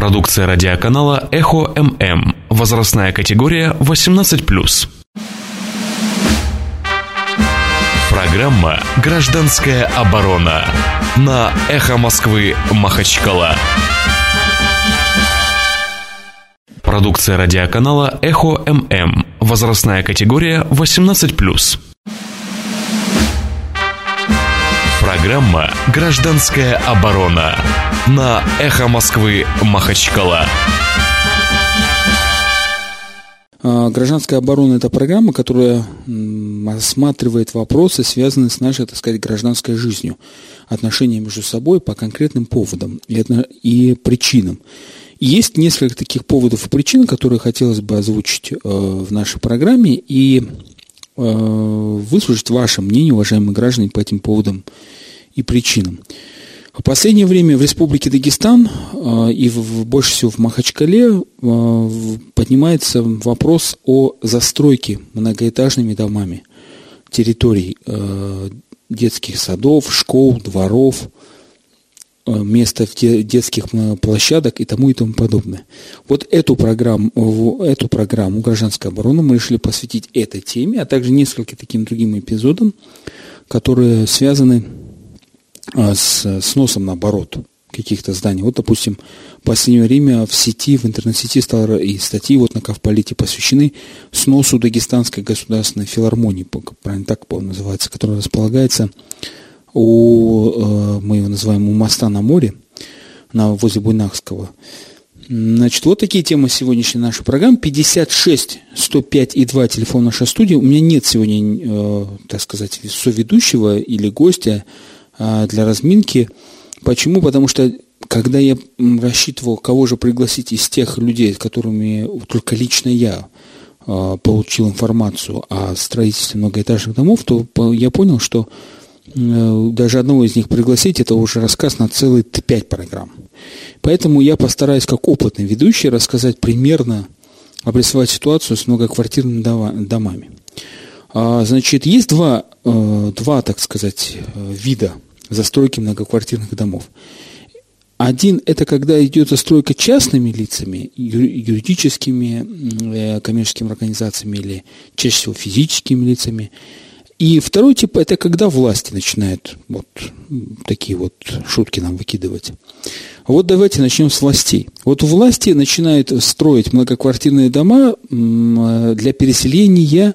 Продукция радиоканала «Эхо ММ». Возрастная категория 18+. Программа «Гражданская оборона» на «Эхо Москвы» Махачкала. Продукция радиоканала «Эхо ММ». Возрастная категория 18+. Программа «Гражданская оборона» на «Эхо Москвы» Махачкала. А, Гражданская оборона – это программа, которая осматривает вопросы, связанные с нашей, так сказать, гражданской жизнью, отношения между собой по конкретным поводам и, причинам. Есть несколько таких поводов и причин, которые хотелось бы озвучить э, в нашей программе и выслушать ваше мнение, уважаемые граждане, по этим поводам и причинам. В последнее время в Республике Дагестан э, и в, больше всего в Махачкале э, поднимается вопрос о застройке многоэтажными домами территорий э, детских садов, школ, дворов, места в детских площадок и тому и тому подобное. Вот эту программу, эту программу гражданской обороны мы решили посвятить этой теме, а также нескольким таким другим эпизодам, которые связаны а, с сносом, наоборот, каких-то зданий. Вот, допустим, в последнее время в сети, в интернет-сети стало и статьи вот на Кавполите посвящены сносу Дагестанской государственной филармонии, правильно так называется, которая располагается у, э, мы его называем, у моста на море, на, возле Буйнахского. Значит, вот такие темы сегодняшней нашей программы. 56 105 и 2 телефон нашей студии. У меня нет сегодня, э, так сказать, соведущего или гостя э, для разминки. Почему? Потому что когда я рассчитывал, кого же пригласить из тех людей, с которыми только лично я э, получил информацию о строительстве многоэтажных домов, то я понял, что Э, даже одного из них пригласить, это уже рассказ на целые пять программ. Поэтому я постараюсь, как опытный ведущий, рассказать примерно, обрисовать ситуацию с многоквартирными домами. А, значит, есть два, э, два, так сказать, э, вида застройки многоквартирных домов. Один – это когда идет застройка частными лицами, юридическими, коммерческими организациями или чаще всего физическими лицами – и второй тип – это когда власти начинают вот такие вот шутки нам выкидывать. Вот давайте начнем с властей. Вот власти начинают строить многоквартирные дома для переселения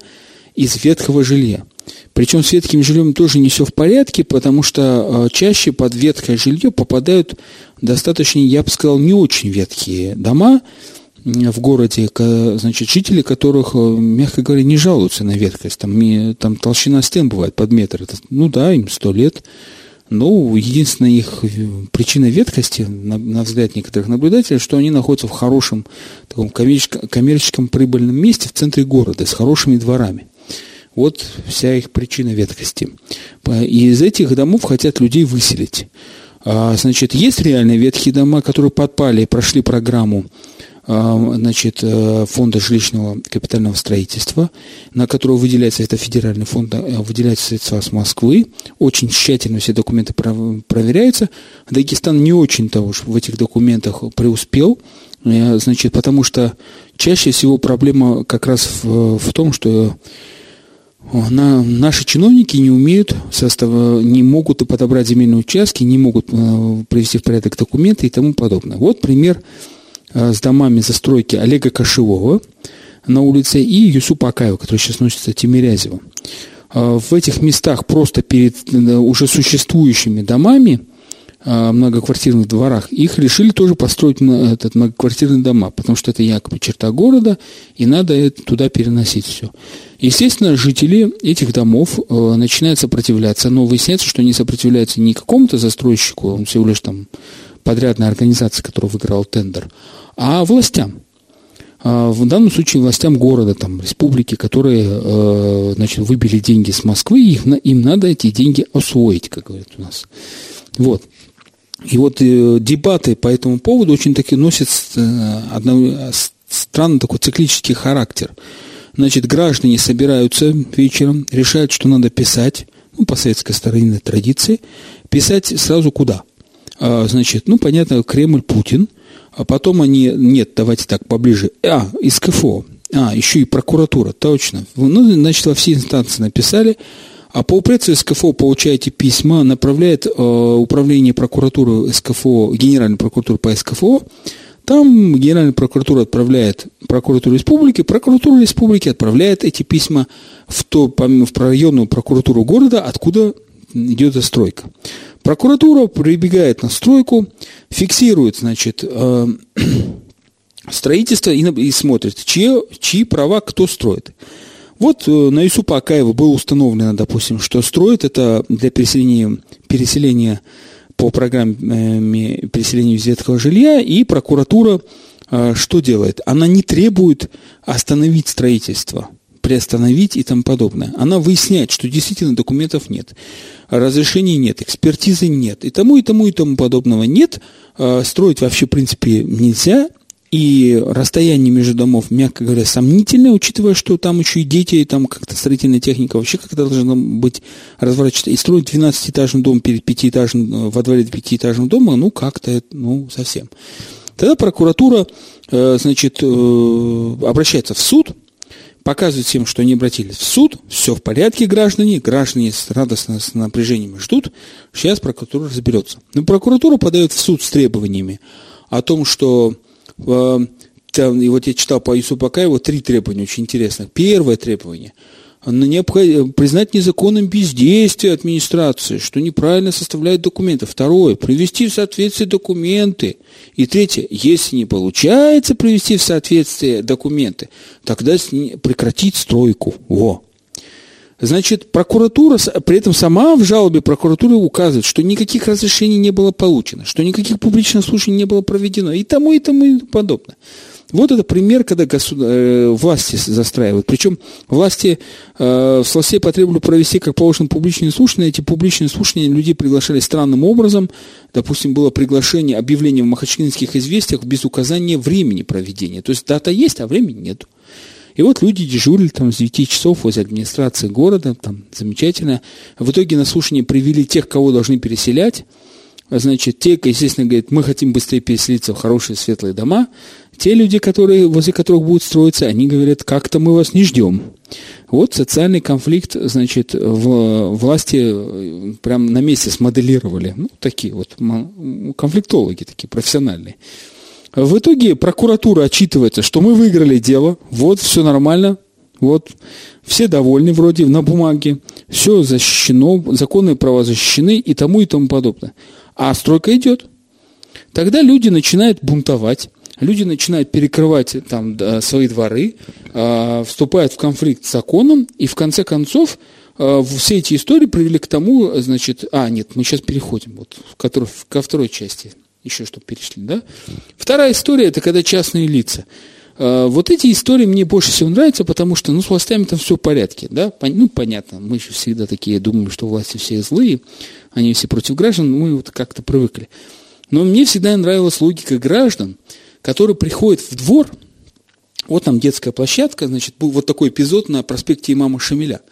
из ветхого жилья. Причем с ветхим жильем тоже не все в порядке, потому что а, чаще под ветхое жилье попадают достаточно, я бы сказал, не очень ветхие дома, в городе, значит, жители которых, э, мягко говоря, не жалуются на ветхость. Там, там толщина стен бывает под метр. Это, ну да, им сто лет. Но единственная их э, причина ветхости, на, на взгляд некоторых наблюдателей, что они находятся в хорошем таком коммерческом, коммерческом прибыльном месте в центре города с хорошими дворами. Вот вся их причина ветхости. И из этих домов хотят людей выселить. А, значит, есть реальные ветхие дома, которые подпали и прошли программу значит, э, фонда жилищного капитального строительства, на которого выделяется, это федеральный фонд, э, выделяются средства с Москвы. Очень тщательно все документы проверяются. Дагестан не очень-то уж в этих документах преуспел, э, значит, потому что чаще всего проблема как раз в, в том, что на, наши чиновники не умеют, состав, не могут подобрать земельные участки, не могут привести в порядок документы и тому подобное. Вот пример с домами застройки Олега Кошевого на улице и Юсупа Акаева, который сейчас носится Тимирязева. Э, в этих местах просто перед э, уже существующими домами многоквартирных дворах, их решили тоже построить этот, многоквартирные дома, потому что это якобы черта города, и надо туда переносить все. Естественно, жители этих домов начинают сопротивляться, но выясняется, что они сопротивляются не какому-то застройщику, он всего лишь там подрядная организация, которая выиграла тендер, а властям. А, в данном случае властям города, там, республики, которые э, значит, выбили деньги с Москвы, их, им надо эти деньги освоить, как говорят у нас. Вот. И вот э, дебаты по этому поводу очень таки носят э, одно, странный такой циклический характер. Значит, граждане собираются вечером, решают, что надо писать, ну, по советской старинной традиции, писать сразу куда? А, значит, ну, понятно, Кремль, Путин – а потом они, нет, давайте так, поближе, а, из КФО, а, еще и прокуратура, точно. Ну, значит, во все инстанции написали, а по упрецу СКФО получаете письма, направляет э, управление прокуратуры СКФО, Генеральной прокуратуры по СКФО, там Генеральная прокуратура отправляет прокуратуру республики, прокуратура республики отправляет эти письма в, то, в районную прокуратуру города, откуда идет застройка. Прокуратура прибегает на стройку, фиксирует, значит, э, строительство и, и смотрит, чьи, чьи права кто строит. Вот э, на Юсупа Акаева было установлено, допустим, что строит это для переселения, переселения по программе переселения ветхого жилья, и прокуратура э, что делает? Она не требует остановить строительство, приостановить и тому подобное. Она выясняет, что действительно документов нет, разрешений нет, экспертизы нет, и тому, и тому, и тому подобного нет. Э, строить вообще, в принципе, нельзя, и расстояние между домов, мягко говоря, сомнительное, учитывая, что там еще и дети, и там как-то строительная техника вообще как-то должна быть разворачиваться. И строить 12-этажный дом перед пятиэтажным, э, во дворе пятиэтажного дома, ну, как-то, ну, совсем. Тогда прокуратура, э, значит, э, обращается в суд, показывает всем, что они обратились в суд, все в порядке, граждане, граждане с радостно, с напряжением ждут, сейчас прокуратура разберется. Но прокуратура подает в суд с требованиями о том, что там, и вот я читал по Юсупу Акаеву три требования очень интересных. Первое требование необход... признать незаконным бездействие администрации, что неправильно составляет документы. Второе, привести в соответствие документы. И третье, если не получается привести в соответствие документы, тогда прекратить стройку. Во. Значит, прокуратура, при этом сама в жалобе прокуратуры указывает, что никаких разрешений не было получено, что никаких публичных слушаний не было проведено и тому, и тому, и подобное. Вот это пример, когда государ... Э, власти застраивают. Причем власти э, в Сласе потребовали провести, как положено, публичные слушания. Эти публичные слушания людей приглашали странным образом. Допустим, было приглашение, объявление в махачкалинских известиях без указания времени проведения. То есть дата есть, а времени нет. И вот люди дежурили там с 9 часов возле администрации города, там замечательно. В итоге на слушание привели тех, кого должны переселять. Значит, те, естественно, говорят, мы хотим быстрее переселиться в хорошие светлые дома. Те люди, которые, возле которых будут строиться, они говорят, как-то мы вас не ждем. Вот социальный конфликт, значит, в власти э, прям на месте смоделировали. Ну, такие вот конфликтологи такие профессиональные. В итоге прокуратура отчитывается, что мы выиграли дело, вот, все нормально, вот, все довольны вроде на бумаге, все защищено, законные права защищены и тому и тому подобное. А стройка идет. Тогда люди начинают бунтовать, люди начинают перекрывать там свои дворы, а, вступают в конфликт с законом, и в конце концов а, все эти истории привели к тому, значит, а, нет, мы сейчас переходим вот, ко второй части еще чтобы перешли, да? Вторая история – это когда частные лица. Вот эти истории мне больше всего нравятся, потому что, ну, с властями там все в порядке, да? Ну, понятно, мы еще всегда такие думаем, что власти все злые, они все против граждан, мы вот как-то привыкли. Но мне всегда нравилась логика граждан, которые приходят в двор, вот там детская площадка, значит, был вот такой эпизод на проспекте имама Шамиля –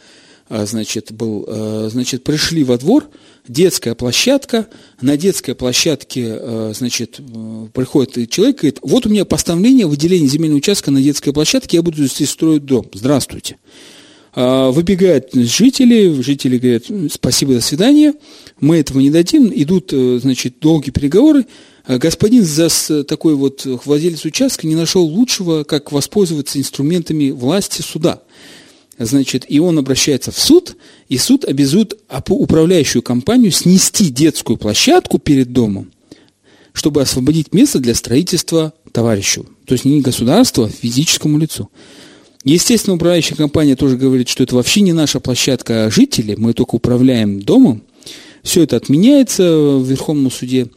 а, значит, был, а, значит, пришли во двор, детская площадка, на детской площадке, а, значит, приходит человек и говорит, вот у меня постановление выделения земельного участка на детской площадке, я буду здесь строить дом, здравствуйте. Выбегают жители, жители говорят, спасибо, до свидания, мы этого не дадим, идут, значит, долгие переговоры, господин за такой вот владелец участка не нашел лучшего, как воспользоваться инструментами власти суда – Значит, и он обращается в суд, и суд обязует управляющую компанию снести детскую площадку перед домом, чтобы освободить место для строительства товарищу. То есть не государству, а физическому лицу. Естественно, управляющая компания тоже говорит, что это вообще не наша площадка, а жители, мы только управляем домом. Все это отменяется в Верховном суде.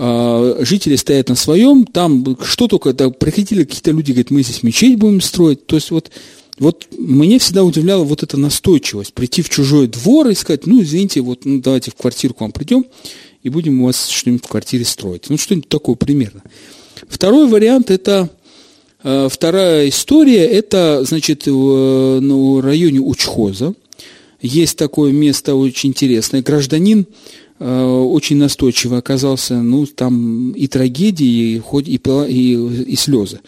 А, жители стоят на своем, там что только, да, приходили какие-то люди, говорят, мы здесь мечеть будем строить. То есть вот вот мне всегда удивляла вот эта настойчивость, прийти в чужой двор и сказать, ну, извините, вот ну, давайте в квартиру к вам придем и будем у вас что-нибудь в квартире строить. Ну, что-нибудь такое примерно. Второй вариант – это э, вторая история, это, значит, в ну, районе Учхоза. Есть такое место очень интересное. Гражданин очень настойчиво оказался, ну, там и трагедии, и, хоть, и, и, и слезы.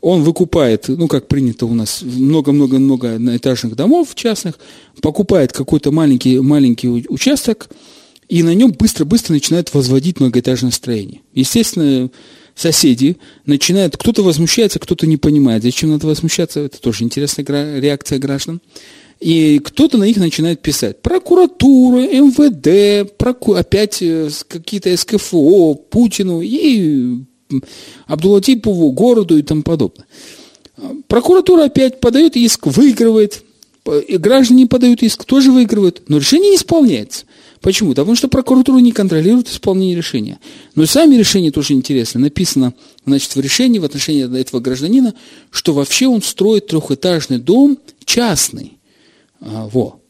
Он выкупает, ну, как принято у нас, много-много-много этажных домов частных, покупает какой-то маленький, маленький участок, и на нем быстро-быстро начинает возводить многоэтажное строение. Естественно, соседи начинают, кто-то возмущается, кто-то не понимает, зачем надо возмущаться, это тоже интересная реакция граждан. И кто-то на них начинает писать. Прокуратура, МВД, проку... опять э, какие-то СКФО, Путину и Абдулатипову, городу и тому подобное. Прокуратура опять подает иск, выигрывает. И граждане подают иск, тоже выигрывают. Но решение не исполняется. Почему? Потому что прокуратура не контролирует исполнение решения. Но сами решения тоже интересны. Написано, значит, в решении в отношении этого гражданина, что вообще он строит трехэтажный дом частный. А, во.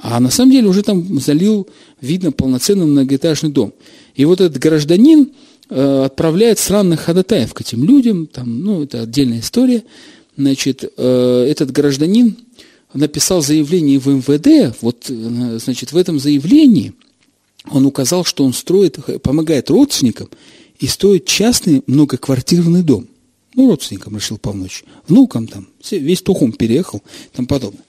А на самом деле уже там залил, видно, полноценный многоэтажный дом. И вот этот гражданин э, отправляет странных ходатаев к этим людям, там, ну, это отдельная история. Значит, э, этот гражданин написал заявление в МВД, вот, э, значит, в этом заявлении он указал, что он строит, помогает родственникам и строит частный многоквартирный дом. Ну, родственникам решил помочь. Внукам там, весь тухом переехал, там подобное.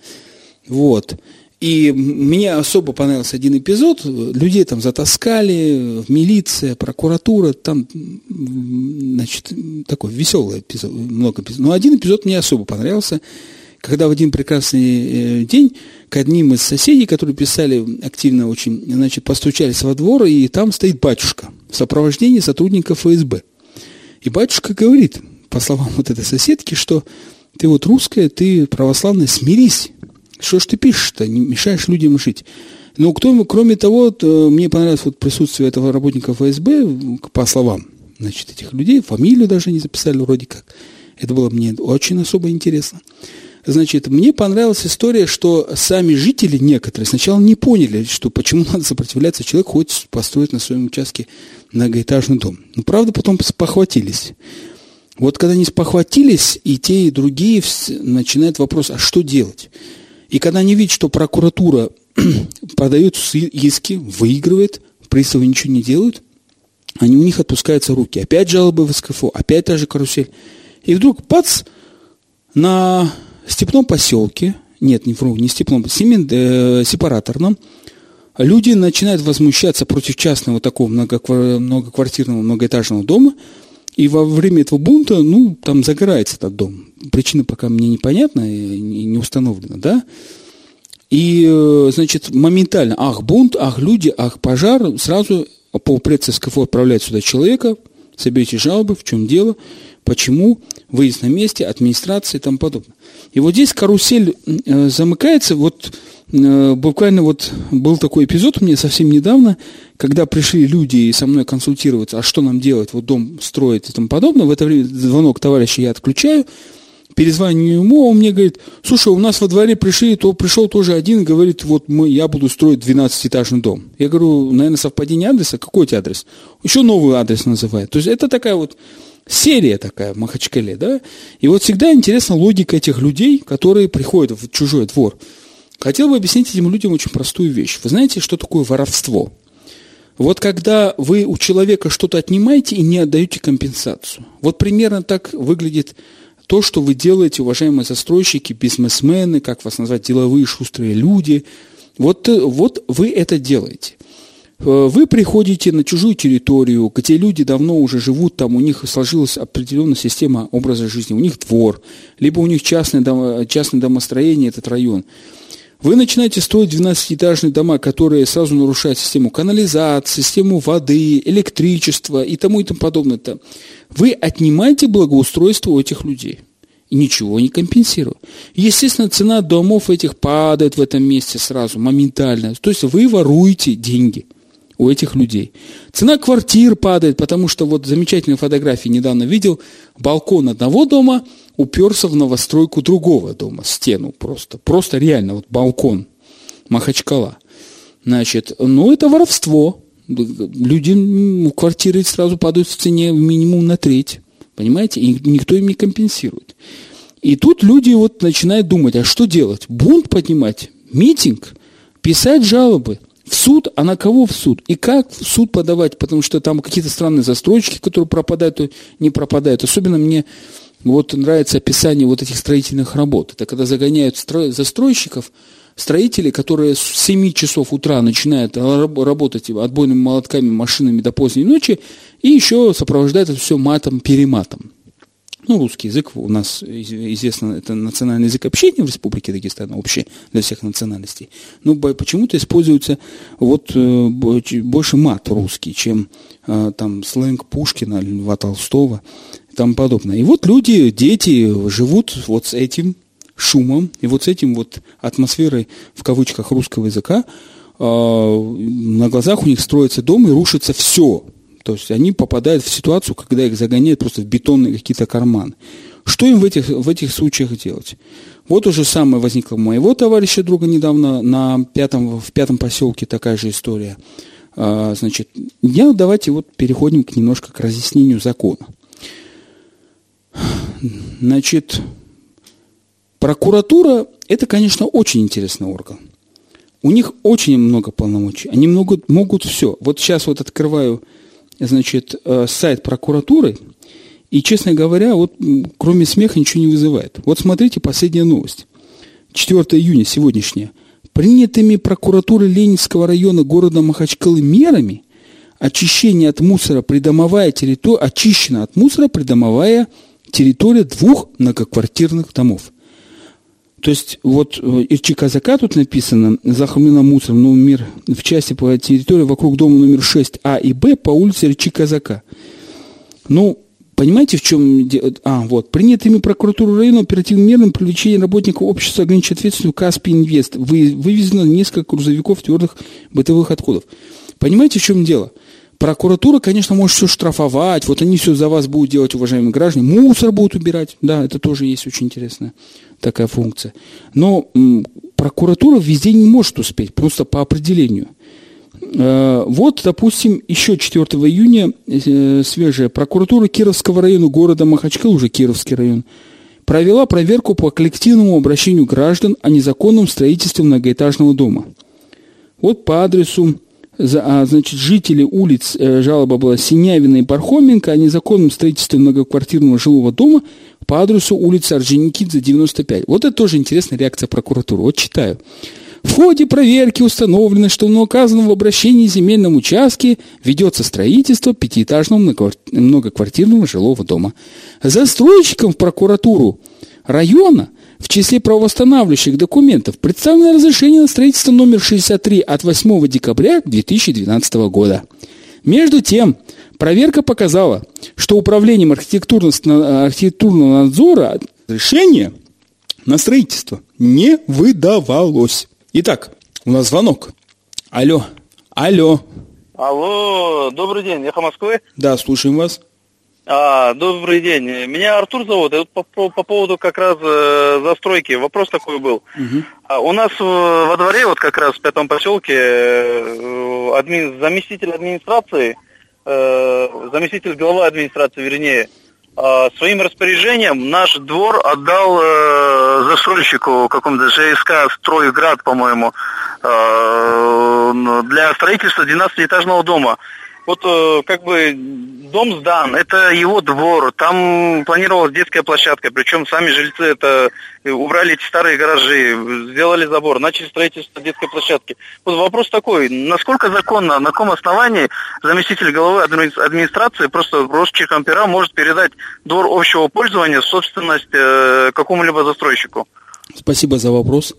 Вот. И мне особо понравился один эпизод. Людей там затаскали, милиция, прокуратура. Там, значит, такой веселый эпизод, много эпизодов. Но один эпизод мне особо понравился когда в один прекрасный э, день к одним из соседей, которые писали активно очень, значит, постучались во двор, и там стоит батюшка в сопровождении сотрудников ФСБ. И батюшка говорит, по словам вот этой соседки, что ты вот русская, ты православная, смирись. Что ж ты пишешь-то, не мешаешь людям жить. Но кто, кроме того, мне понравилось вот присутствие этого работника ФСБ, по словам значит, этих людей, фамилию даже не записали вроде как. Это было мне очень особо интересно. Значит, мне понравилась история, что сами жители некоторые сначала не поняли, что почему надо сопротивляться, человек хочет построить на своем участке многоэтажный дом. Но правда потом спохватились. Вот когда они спохватились, и те, и другие начинают вопрос, а что делать? И когда они видят, что прокуратура подает иски, выигрывает, приставы ничего не делают, они, у них отпускаются руки. Опять жалобы в СКФО, опять та же карусель. И вдруг, бац, на степном поселке, нет, не вру, не степном, семен, э, сепараторном, люди начинают возмущаться против частного такого многоквартирного, многоэтажного дома, и во время этого бунта, ну, там загорается этот дом. Причина пока мне непонятна и не установлена, да? И, э, значит, моментально, ах, бунт, ах, люди, ах, пожар, сразу полпред СКФО отправляет сюда человека, соберите жалобы, в чем дело, почему, выезд на месте, администрация и тому подобное. И вот здесь карусель э, замыкается, вот э, буквально вот был такой эпизод у меня совсем недавно, когда пришли люди и со мной консультироваться, а что нам делать, вот дом строить и тому подобное. В это время звонок товарища я отключаю, перезвоню ему, он мне говорит, слушай, у нас во дворе пришли, то пришел тоже один, говорит, вот мы, я буду строить 12-этажный дом. Я говорю, наверное, совпадение адреса, какой у тебя адрес? Еще новый адрес называет. То есть это такая вот серия такая в Махачкале, да? И вот всегда интересна логика этих людей, которые приходят в чужой двор. Хотел бы объяснить этим людям очень простую вещь. Вы знаете, что такое воровство? Вот когда вы у человека что-то отнимаете и не отдаете компенсацию. Вот примерно так выглядит то, что вы делаете, уважаемые застройщики, бизнесмены, как вас назвать, деловые шустрые люди. Вот, вот вы это делаете. Э, вы приходите на чужую территорию, где люди давно уже живут, там у них сложилась определенная система образа жизни, у них двор, либо у них частное, домо, частное домостроение, этот район. Вы начинаете строить 12-этажные дома, которые сразу нарушают систему канализации, систему воды, электричества и тому и тому подобное. -то. Вы отнимаете благоустройство у этих людей и ничего не компенсируя. Естественно, цена домов этих падает в этом месте сразу, моментально. То есть вы воруете деньги – у этих людей. Цена квартир падает, потому что вот замечательные фотографии недавно видел, балкон одного дома уперся в новостройку другого дома, стену просто, просто реально, вот балкон, Махачкала. Значит, ну это воровство. Люди, квартиры сразу падают в цене минимум на треть, понимаете, и никто им не компенсирует. И тут люди вот начинают думать, а что делать? Бунт поднимать? Митинг? Писать жалобы? В суд, а на кого в суд? И как в суд подавать? Потому что там какие-то странные застройщики, которые пропадают, то не пропадают. Особенно мне вот нравится описание вот этих строительных работ. Это когда загоняют застройщиков, строители, которые с 7 часов утра начинают работать отбойными молотками, машинами до поздней ночи, и еще сопровождают это все матом-перематом. Ну, русский язык у нас известно, это национальный язык общения в Республике Дагестан, общий для всех национальностей. Но почему-то используется вот э, больше мат русский, чем э, там сленг Пушкина, Льва Толстого и тому подобное. И вот люди, дети живут вот с этим шумом и вот с этим вот атмосферой в кавычках русского языка. Э, на глазах у них строится дом и рушится все, то есть они попадают в ситуацию, когда их загоняют просто в бетонные какие-то карманы. Что им в этих, в этих случаях делать? Вот уже самое возникло у моего товарища друга недавно на пятом, в пятом поселке такая же история. А, значит, я давайте вот переходим к немножко к разъяснению закона. Значит, прокуратура – это, конечно, очень интересный орган. У них очень много полномочий. Они могут, могут все. Вот сейчас вот открываю значит, э, сайт прокуратуры, и, честно говоря, вот кроме смеха ничего не вызывает. Вот смотрите последняя новость. 4 июня, сегодняшняя. Принятыми прокуратурой Ленинского района города Махачкалы мерами очищение от мусора придомовая территория, очищена от мусора придомовая территория двух многоквартирных домов. То есть вот э, Ирчи Казака тут написано, захламлена мусором новый мир в части по территории вокруг дома номер 6А и Б по улице Ирчи Казака. Ну, понимаете, в чем? А, вот. Принятыми прокуратурой района оперативным мерам привлечение работников общества ограниченной ответственности Каспий Инвест вы, вывезено несколько грузовиков твердых бытовых отходов. Понимаете, в чем дело? Прокуратура, конечно, может все штрафовать, вот они все за вас будут делать, уважаемые граждане, мусор будут убирать, да, это тоже есть очень интересная такая функция. Но прокуратура везде не может успеть, просто по определению. Э, вот, допустим, еще 4 июня э, свежая прокуратура Кировского района города Махачкал, уже Кировский район, провела проверку по коллективному обращению граждан о незаконном строительстве многоэтажного дома. Вот по адресу значит, жители улиц, э, жалоба была Синявина и Пархоменко о незаконном строительстве многоквартирного жилого дома по адресу улица Орджоникидзе, 95. Вот это тоже интересная реакция прокуратуры. Вот читаю. В ходе проверки установлено, что на указанном в обращении земельном участке ведется строительство пятиэтажного многоквартирного жилого дома. Застройщиком в прокуратуру района – в числе правовосстанавливающих документов представлено разрешение на строительство номер 63 от 8 декабря 2012 года. Между тем, проверка показала, что управлением архитектурного, архитектурного надзора решение на строительство не выдавалось. Итак, у нас звонок. Алло. Алло. Алло, добрый день, Эхо Москвы? Да, слушаем вас. А, добрый день. Меня Артур зовут. И вот по, по, по поводу как раз э, застройки вопрос такой был. Угу. А, у нас в, во дворе, вот как раз в пятом поселке, э, админ, заместитель администрации, э, заместитель главы администрации, вернее, э, своим распоряжением наш двор отдал э, застройщику какому-то ЖСК «Стройград», по-моему, э, для строительства 12-этажного дома вот э, как бы дом сдан, это его двор, там планировалась детская площадка, причем сами жильцы это э, убрали эти старые гаражи, сделали забор, начали строительство детской площадки. Вот вопрос такой, насколько законно, на каком основании заместитель главы администрации просто росчерком пера может передать двор общего пользования в собственность э, какому-либо застройщику? Спасибо за вопрос.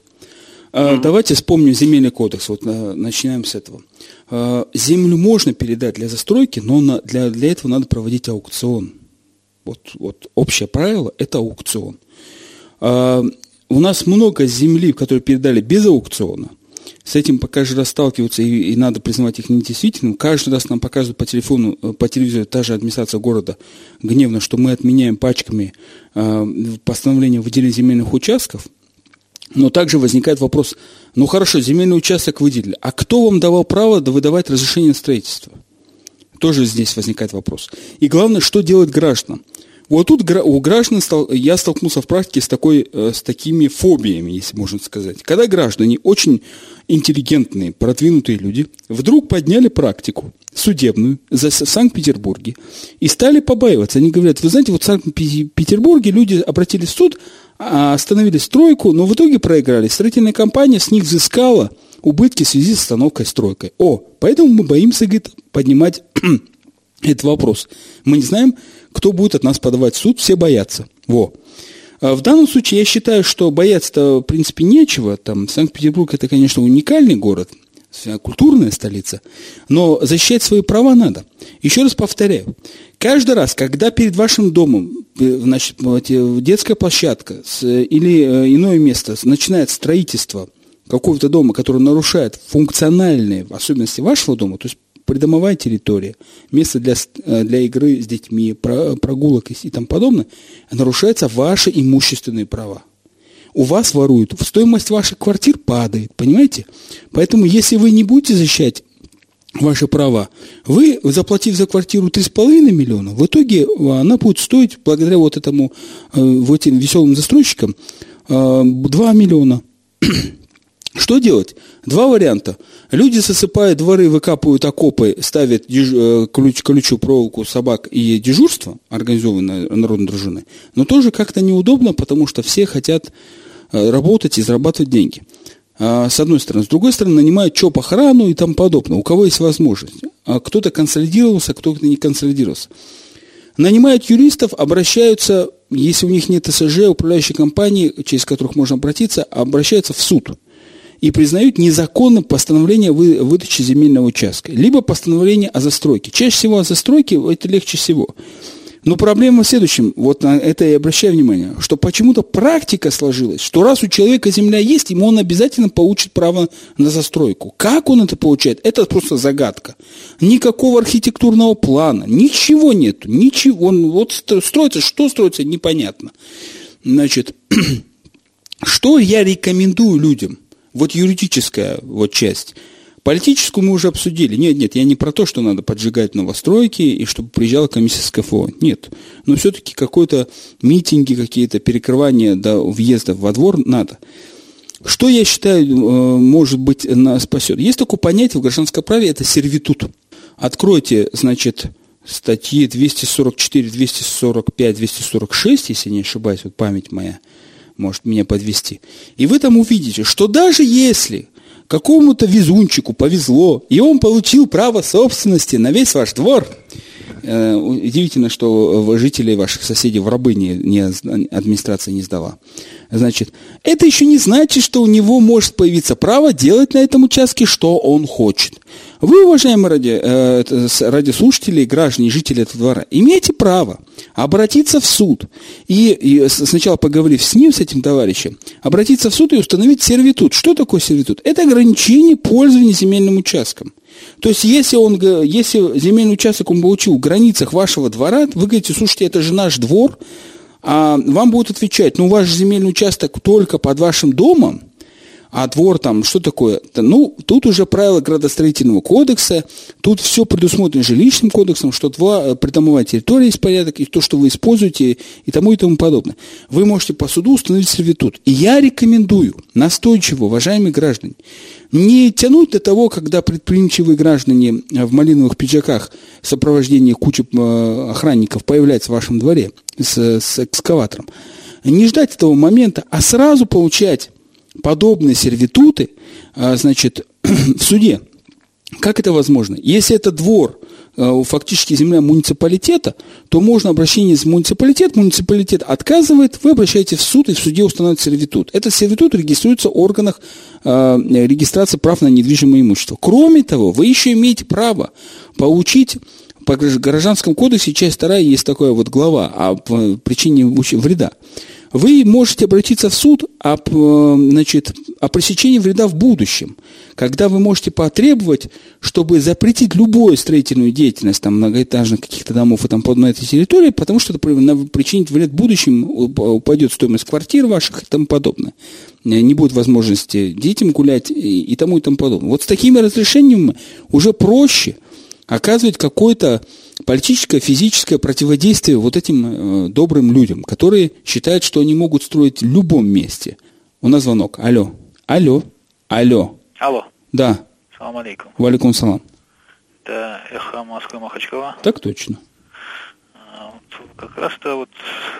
Mm-hmm. Давайте вспомним земельный кодекс. Вот начинаем с этого. А, землю можно передать для застройки, но для, для этого надо проводить аукцион. Вот, вот общее правило – это аукцион. А, у нас много земли, которые передали без аукциона. С этим каждый раз сталкиваются, и, и надо признавать их недействительным. Каждый раз нам показывают по телефону, э, по телевизору, та же администрация города гневно, что мы отменяем пачками э, постановление о выделении земельных участков – но также возникает вопрос, ну хорошо, земельный участок выделили, а кто вам давал право выдавать разрешение на строительство? Тоже здесь возникает вопрос. И главное, что делать гражданам? Вот тут у граждан я столкнулся в практике с, такой, э, с такими фобиями, если можно сказать. Когда граждане, очень интеллигентные, продвинутые люди, вдруг подняли практику судебную в Санкт-Петербурге и стали побаиваться. Они говорят, вы знаете, вот в Санкт-Петербурге люди обратились в суд, остановили стройку, но в итоге проиграли. Строительная компания с них взыскала убытки в связи с остановкой стройкой. О, поэтому мы боимся, говорит, поднимать этот вопрос. Мы не знаем, кто будет от нас подавать в суд, все боятся. Во. А в данном случае я считаю, что бояться-то, в принципе, нечего. Там Санкт-Петербург – это, конечно, уникальный город, культурная столица, но защищать свои права надо. Еще раз повторяю, каждый раз, когда перед вашим домом, э, значит, детская площадка или э, иное место начинает строительство какого-то дома, который нарушает функциональные особенности вашего дома, то есть придомовая территория, место для, э, для игры с детьми, прогулок и тому подобное, нарушаются ваши имущественные права. У вас воруют, стоимость ваших квартир падает, понимаете? Поэтому, если вы не будете защищать ваши права, вы, заплатив за квартиру 3,5 миллиона, в итоге она будет стоить, благодаря вот этому, э, вот этим веселым застройщикам, 2 э, миллиона. Что делать? Два варианта. Люди засыпают дворы, выкапывают окопы, ставят деж... Э, ключ, колючую проволоку собак и дежурство, организованное народной дружиной, но тоже как-то неудобно, потому что все хотят работать и зарабатывать деньги. А, с одной стороны. С другой стороны, нанимают ЧОП охрану и тому подобное. У кого есть возможность. А кто-то консолидировался, кто-то не консолидировался. Нанимают юристов, обращаются, если у них нет СЖ, управляющей компании, через которых можно обратиться, обращаются в суд – и признают незаконным постановление вы, выдачи земельного участка, либо постановление о застройке. Чаще всего о застройке это легче всего. Но проблема в следующем, вот на это я обращаю внимание, что почему-то практика сложилась, что раз у человека земля есть, ему он обязательно получит право на застройку. Как он это получает, это просто загадка. Никакого архитектурного плана, ничего нет, ничего. Он вот строится, что строится, непонятно. Значит, что я рекомендую людям? Вот юридическая вот часть. Политическую мы уже обсудили. Нет, нет, я не про то, что надо поджигать новостройки и чтобы приезжала комиссия с КФО. Нет. Но все-таки какой-то митинги, какие-то перекрывания до въезда во двор надо. Что, я считаю, э, может быть, нас спасет? Есть такое понятие в гражданском праве, это сервитут. Откройте, значит, статьи 244, 245, 246, если не ошибаюсь, вот память моя – может меня подвести. И вы там увидите, что даже если какому-то везунчику повезло, и он получил право собственности на весь ваш двор, э, удивительно, что жителей ваших соседей в рабы не, не, администрация не сдала. Значит, это еще не значит, что у него может появиться право делать на этом участке, что он хочет. Вы, уважаемые ради, э, радиослушатели, граждане, жители этого двора, имеете право обратиться в суд и, и сначала поговорив с ним, с этим товарищем, обратиться в суд и установить сервитут. Что такое сервитут? Это ограничение пользования земельным участком. То есть, если, он, если земельный участок он получил в границах вашего двора, вы говорите, слушайте, это же наш двор, а вам будут отвечать, ну, ваш земельный участок только под вашим домом, а двор там, что такое? Ну, тут уже правила градостроительного кодекса, тут все предусмотрено жилищным кодексом, что два, э, придомовая территория есть порядок, и то, что вы используете, и тому и тому подобное. Вы можете по суду установить сервитут. И я рекомендую, настойчиво, уважаемые граждане, не тянуть до того, когда предприимчивые граждане в малиновых пиджаках в сопровождении кучи э, охранников появляются в вашем дворе с, с экскаватором. Не ждать этого момента, а сразу получать подобные сервитуты, а, значит, в суде. Как это возможно? Если это двор, а, фактически земля муниципалитета, то можно обращение в муниципалитет, муниципалитет отказывает, вы обращаетесь в суд, и в суде установят сервитут. Этот сервитут регистрируется в органах э, регистрации прав на недвижимое имущество. Кроме того, вы еще имеете право получить по гражданскому кодексу, часть вторая, есть такая вот глава о причине вреда вы можете обратиться в суд об, э, значит, о пресечении вреда в будущем, когда вы можете потребовать, чтобы запретить любую строительную деятельность там, многоэтажных каких-то домов и там на этой территории, потому что это причинит вред в будущем, упадет стоимость квартир ваших и тому подобное. Э, не будет возможности детям гулять и тому и тому подобное. Вот с такими разрешениями уже проще – оказывать какое-то политическое, физическое противодействие вот этим э, добрым людям, которые считают, что они могут строить в любом месте. У нас звонок. Алло. Алло. Алло. Алло. Да. Салам алейкум. Валикум салам. Это эхо Москвы Махачкала. Так точно. А, Как раз-то вот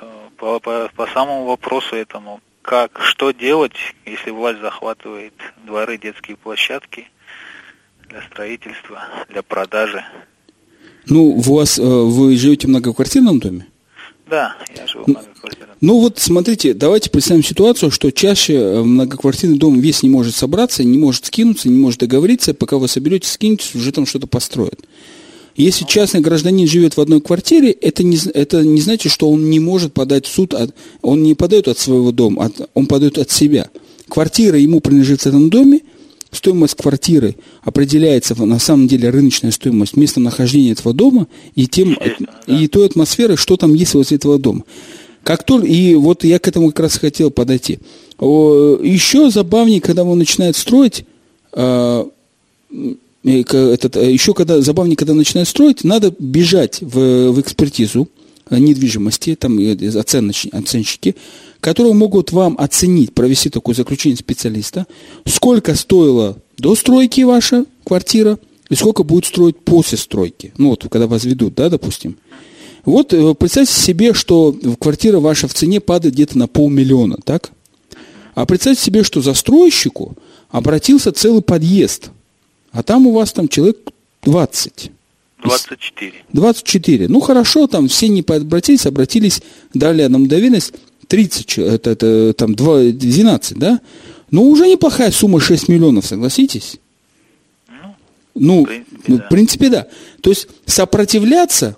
э, по, по, по самому вопросу этому, как, что делать, если власть захватывает дворы, детские площадки для строительства, для продажи. Ну, у вас, э, вы живете в многоквартирном доме? Да, я живу в многоквартирном. Ну вот смотрите, давайте представим ситуацию, что чаще э, многоквартирный дом весь не может собраться, не может скинуться, не может договориться, пока вы соберетесь, скинетесь, уже там что-то построят. Если частный гражданин живет в одной квартире, это не, это не значит, что он не может подать в суд, от- он не подает от своего дома, от- он подает от себя. Квартира ему принадлежит в этом доме, стоимость квартиры определяется на самом деле рыночная стоимость местонахождения этого дома и, тем, да. и той атмосферы, что там есть возле этого дома. Как только, и вот я к этому как раз хотел подойти. Еще забавнее, когда он начинает строить, а, этот, э, еще когда забавнее, когда начинают строить, надо бежать в, в экспертизу э, недвижимости, там э, оценочни- оценщики, которые могут вам оценить, провести такое заключение специалиста, сколько стоила до стройки ваша квартира и сколько будет строить после стройки. Ну вот, когда вас ведут, да, допустим. Вот э, представьте себе, что квартира ваша в цене падает где-то на полмиллиона, так? А представьте себе, что застройщику обратился целый подъезд, а там у вас там человек 20. 24. 24. Ну хорошо, там все не обратились, обратились, дали на мгновенность 30, че- это, это там 2, 12, да? Ну уже неплохая сумма 6 миллионов, согласитесь? Ну, в принципе, ну, да. в принципе, да. То есть сопротивляться,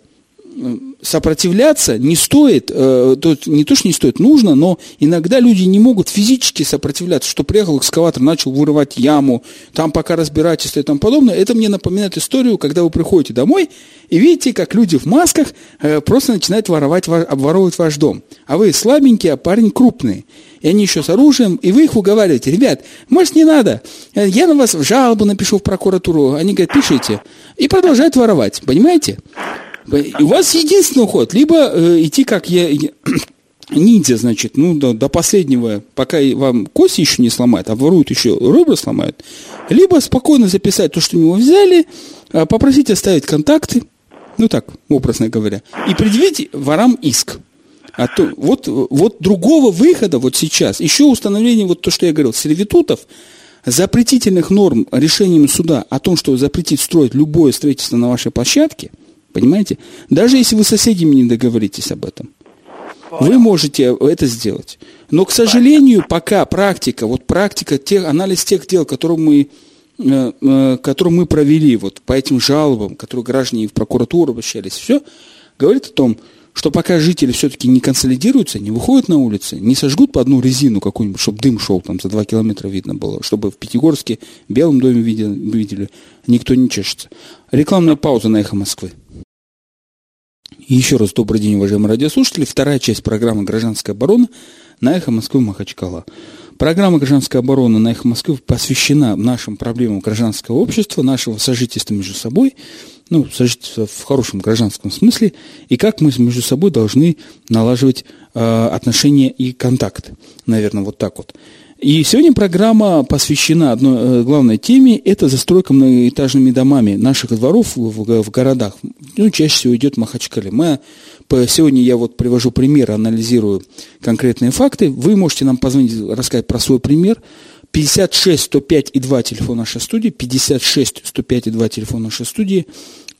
сопротивляться не стоит, э, то не то, что не стоит, нужно, но иногда люди не могут физически сопротивляться, что приехал экскаватор, начал вырывать яму, там пока разбирательство и тому подобное. Это мне напоминает историю, когда вы приходите домой и видите, как люди в масках э, просто начинают воровать, ва- обворовывать ваш дом. А вы слабенький, а парень крупный. И они еще с оружием, и вы их уговариваете, ребят, может не надо, Э, я на вас жалобу напишу в прокуратуру. Они говорят, пишите. И продолжают воровать, понимаете? У вас единственный уход, либо э, идти как я, ниндзя, значит, ну, до, до последнего, пока вам кости еще не сломают, а воруют еще ребра сломают, либо спокойно записать то, что у него взяли, а, попросить оставить контакты, ну так, образно говоря, и предъявить ворам иск. А то, вот, вот другого выхода вот сейчас, еще установление, вот то, что я говорил, сервитутов, запретительных норм решением суда о том, что запретить строить любое строительство на вашей площадке, понимаете, даже если вы с соседями не договоритесь об этом, вы можете это сделать. Но, к сожалению, пока практика, вот практика, тех, анализ тех дел, которые мы, э, э, которые мы провели вот по этим жалобам, которые граждане в прокуратуру обращались, все, говорит о том, что пока жители все-таки не консолидируются, не выходят на улицы, не сожгут по одну резину какую-нибудь, чтобы дым шел там за два километра видно было, чтобы в Пятигорске, в Белом доме видели, видели, никто не чешется. Рекламная пауза на «Эхо Москвы». Еще раз добрый день, уважаемые радиослушатели. Вторая часть программы «Гражданская оборона» на «Эхо Москвы» Махачкала. Программа «Гражданская оборона» на «Эхо Москвы» посвящена нашим проблемам гражданского общества, нашего сожительства между собой, ну, сожительства в хорошем гражданском смысле, и как мы между собой должны налаживать э, отношения и контакты. Наверное, вот так вот. И сегодня программа посвящена одной э, главной теме – это застройка многоэтажными домами наших дворов в, в- городах. Ну, чаще всего идет в Махачкале. Мы, по- сегодня я вот привожу пример, анализирую конкретные факты. Вы можете нам позвонить, рассказать про свой пример. 56 105 и 2 телефон нашей студии, 56 105 и 2 телефон нашей студии.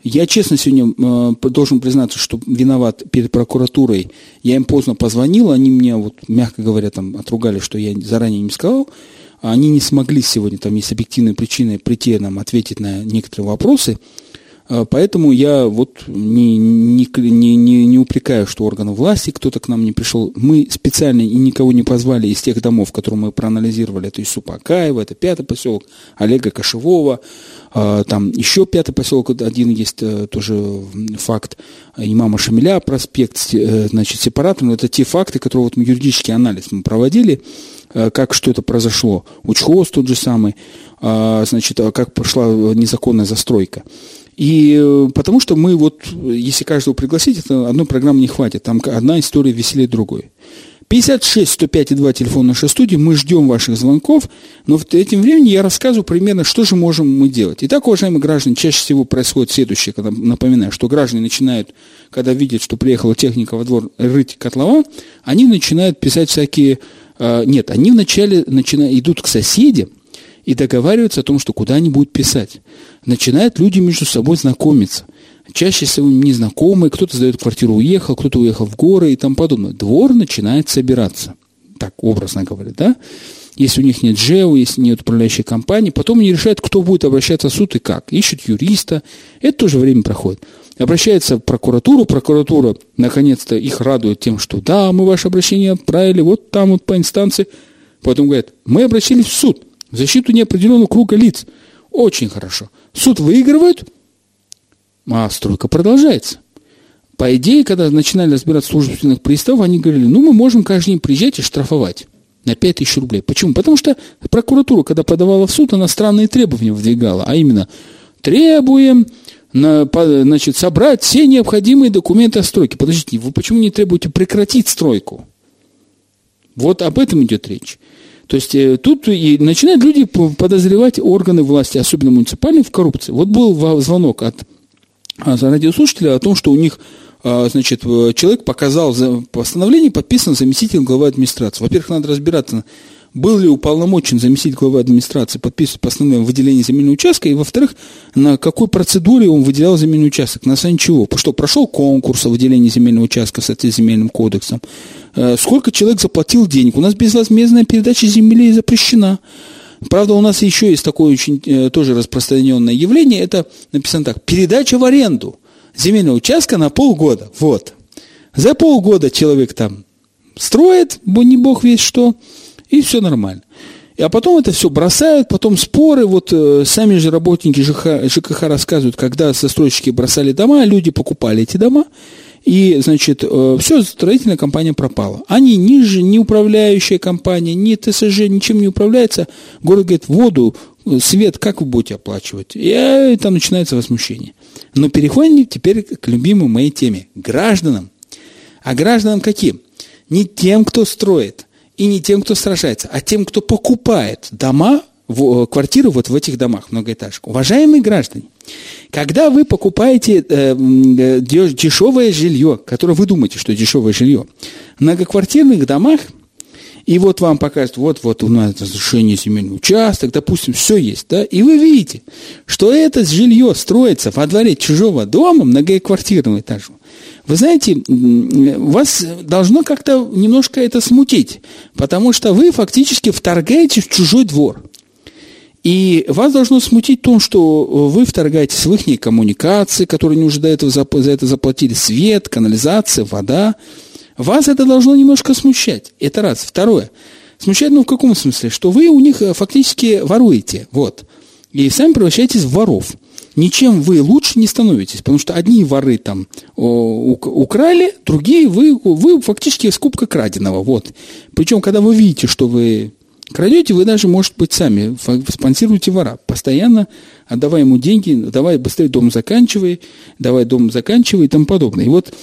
Я честно сегодня э, должен признаться, что виноват перед прокуратурой. Я им поздно позвонил, они мне, вот, мягко говоря, там отругали, что я заранее не сказал. Они не смогли сегодня, там есть объективные причины, прийти нам ответить на некоторые вопросы. Э, Поэтому я вот не, не, не, не, не упрекаю, что органы власти, кто-то к нам не пришел. Мы специально и никого не позвали из тех домов, которые мы проанализировали. Это Исупа Акаева, это пятый поселок, Олега Кошевого, а, там еще пятый поселок, один есть э, тоже факт, имама Шамиля, проспект, э, значит, сепараторный. Это те факты, которые вот мы юридический анализ мы проводили, э, как что это произошло. Учхоз тот же самый, а, значит, а как прошла незаконная застройка. И э, потому что мы вот, если каждого пригласить, это одной программы не хватит. Там одна история веселее другой. 56 105 и 2 телефон нашей студии. Мы ждем ваших звонков. Но в этим времени я рассказываю примерно, что же можем мы делать. Итак, уважаемые граждане, чаще всего происходит следующее, когда напоминаю, что граждане начинают, когда видят, что приехала техника во двор рыть котлован, они начинают писать всякие... Э, нет, они вначале начинают, идут к соседям и договариваются о том, что куда они будут писать. Начинают люди между собой знакомиться – Чаще всего незнакомые, кто-то сдает квартиру, уехал, кто-то уехал в горы и тому подобное. Двор начинает собираться, так образно говоря, да? Если у них нет ЖЭУ, если нет управляющей компании, потом они решают, кто будет обращаться в суд и как. Ищут юриста, это тоже время проходит. Обращается в прокуратуру, прокуратура, наконец-то, их радует тем, что да, мы ваше обращение отправили, вот там вот по инстанции. Потом говорят, мы обращались в суд, защиту неопределенного круга лиц. Очень хорошо. Суд выигрывает, а стройка продолжается. По идее, когда начинали разбирать служебных приставов, они говорили, ну, мы можем каждый день приезжать и штрафовать на 5 тысяч рублей. Почему? Потому что прокуратура, когда подавала в суд, она странные требования выдвигала, а именно требуем на, значит, собрать все необходимые документы о стройке. Подождите, вы почему не требуете прекратить стройку? Вот об этом идет речь. То есть э, тут и начинают люди подозревать органы власти, особенно муниципальные, в коррупции. Вот был звонок от радиослушателя о том, что у них а, значит, человек показал постановление, подписано заместителем главы администрации. Во-первых, надо разбираться, был ли уполномочен заместитель главы администрации подписывать постановление о выделении земельного участка, и, во-вторых, на какой процедуре он выделял земельный участок, на основании чего. Что прошел конкурс о выделении земельного участка в соответствии с земельным кодексом, э, сколько человек заплатил денег. У нас безвозмездная передача земли запрещена. Правда, у нас еще есть такое очень э, тоже распространенное явление. Это написано так. Передача в аренду земельного участка на полгода. Вот. За полгода человек там строит, не бог весь что, и все нормально. А потом это все бросают, потом споры. Вот э, сами же работники ЖКХ, ЖКХ рассказывают, когда застройщики бросали дома, люди покупали эти дома, и, значит, э, все, строительная компания пропала. Они ниже, не управляющая компания, ни ТСЖ, ничем не управляется. Город говорит, воду, свет как вы будете оплачивать? И э, там начинается возмущение. Но переходим теперь к любимой моей теме. Гражданам. А гражданам каким? Не тем, кто строит, и не тем, кто сражается, а тем, кто покупает дома, в, квартиры вот в этих домах многоэтажек. Уважаемые граждане, когда вы покупаете э, э дешевое жилье, которое вы думаете, что дешевое жилье, в многоквартирных домах, и вот вам покажут, вот-вот у нас разрешение земельный участок, допустим, все есть, да, и вы видите, что это жилье строится во дворе чужого дома, многоквартирного этажа, вы знаете, вас должно как-то немножко это смутить, потому что вы фактически вторгаетесь в чужой двор. И вас должно смутить то, что э, вы вторгаетесь в их коммуникации, которые не уже до этого за это заплатили, свет, канализация, вода. Вас это должно немножко смущать. Это раз. Второе. Смущает, ну, в каком смысле? Что вы у них э, фактически воруете. Вот. И сами превращаетесь в воров. Ничем вы лучше не становитесь, потому что одни воры там украли, другие вы, вы фактически скупка краденого. Вот. Причем, когда вы видите, что вы Крадете вы даже, может быть, сами спонсируете вора. Постоянно отдавай ему деньги, давай быстрее дом заканчивай, давай дом заканчивай и тому подобное. И вот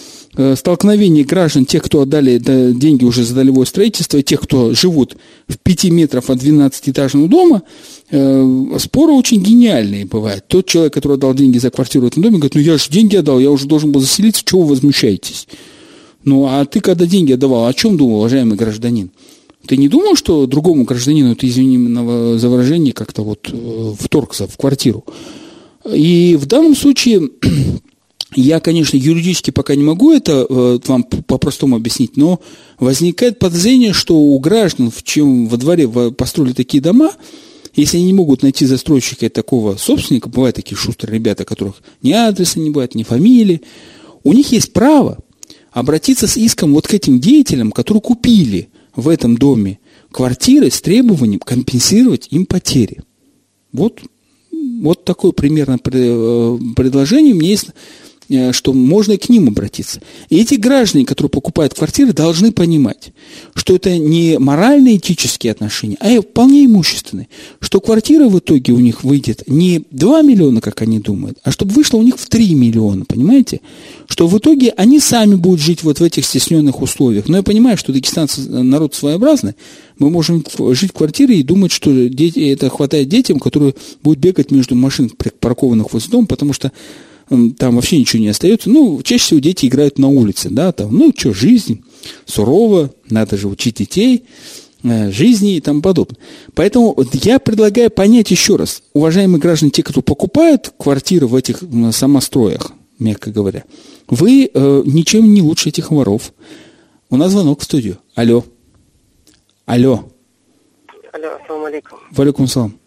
столкновение граждан, тех, кто отдали да, деньги уже за долевое строительство, и тех, кто живут в 5 метров от 12-этажного дома, э, споры очень гениальные бывают. Тот человек, который отдал деньги за квартиру в этом доме, говорит, ну я же деньги отдал, я уже должен был заселиться, чего вы возмущаетесь? Ну, а ты когда деньги отдавал, о чем думал, уважаемый гражданин? Ты не думал, что другому гражданину ты, извини за выражение, как-то вот э, вторгся в квартиру? И в данном случае я, конечно, юридически пока не могу это э, вам по-простому объяснить, но возникает подозрение, что у граждан, в чем во дворе построили такие дома, если они не могут найти застройщика и такого собственника, бывают такие шустрые ребята, которых ни адреса не бывает, ни фамилии, у них есть право обратиться с иском вот к этим деятелям, которые купили в этом доме квартиры с требованием компенсировать им потери. Вот, вот такое примерно э, предложение меня есть, что можно и к ним обратиться. И эти граждане, которые покупают квартиры, должны понимать, что это не морально-этические отношения, а вполне имущественные. Что квартира в итоге у них выйдет не 2 миллиона, как они думают, а чтобы вышло у них в 3 миллиона, понимаете? Что в итоге они сами будут жить вот в этих стесненных условиях. Но я понимаю, что дагестанцы народ своеобразный, мы можем жить в квартире и думать, что это хватает детям, которые будут бегать между машин, паркованных возле дома, потому что там вообще ничего не остается. Ну, чаще всего дети играют на улице, да, там, ну, что, жизнь сурова, надо же учить детей, э, жизни и тому подобное. Поэтому я предлагаю понять еще раз, уважаемые граждане, те, кто покупают квартиры в этих самостроях, мягко говоря, вы э, ничем не лучше этих воров. У нас звонок в студию. Алло. Алло. Алло, ассаламу алейкум. Валикум салам.